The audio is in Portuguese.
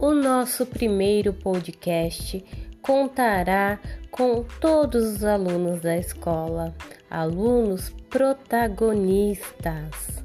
o nosso primeiro podcast contará com todos os alunos da escola, alunos protagonistas.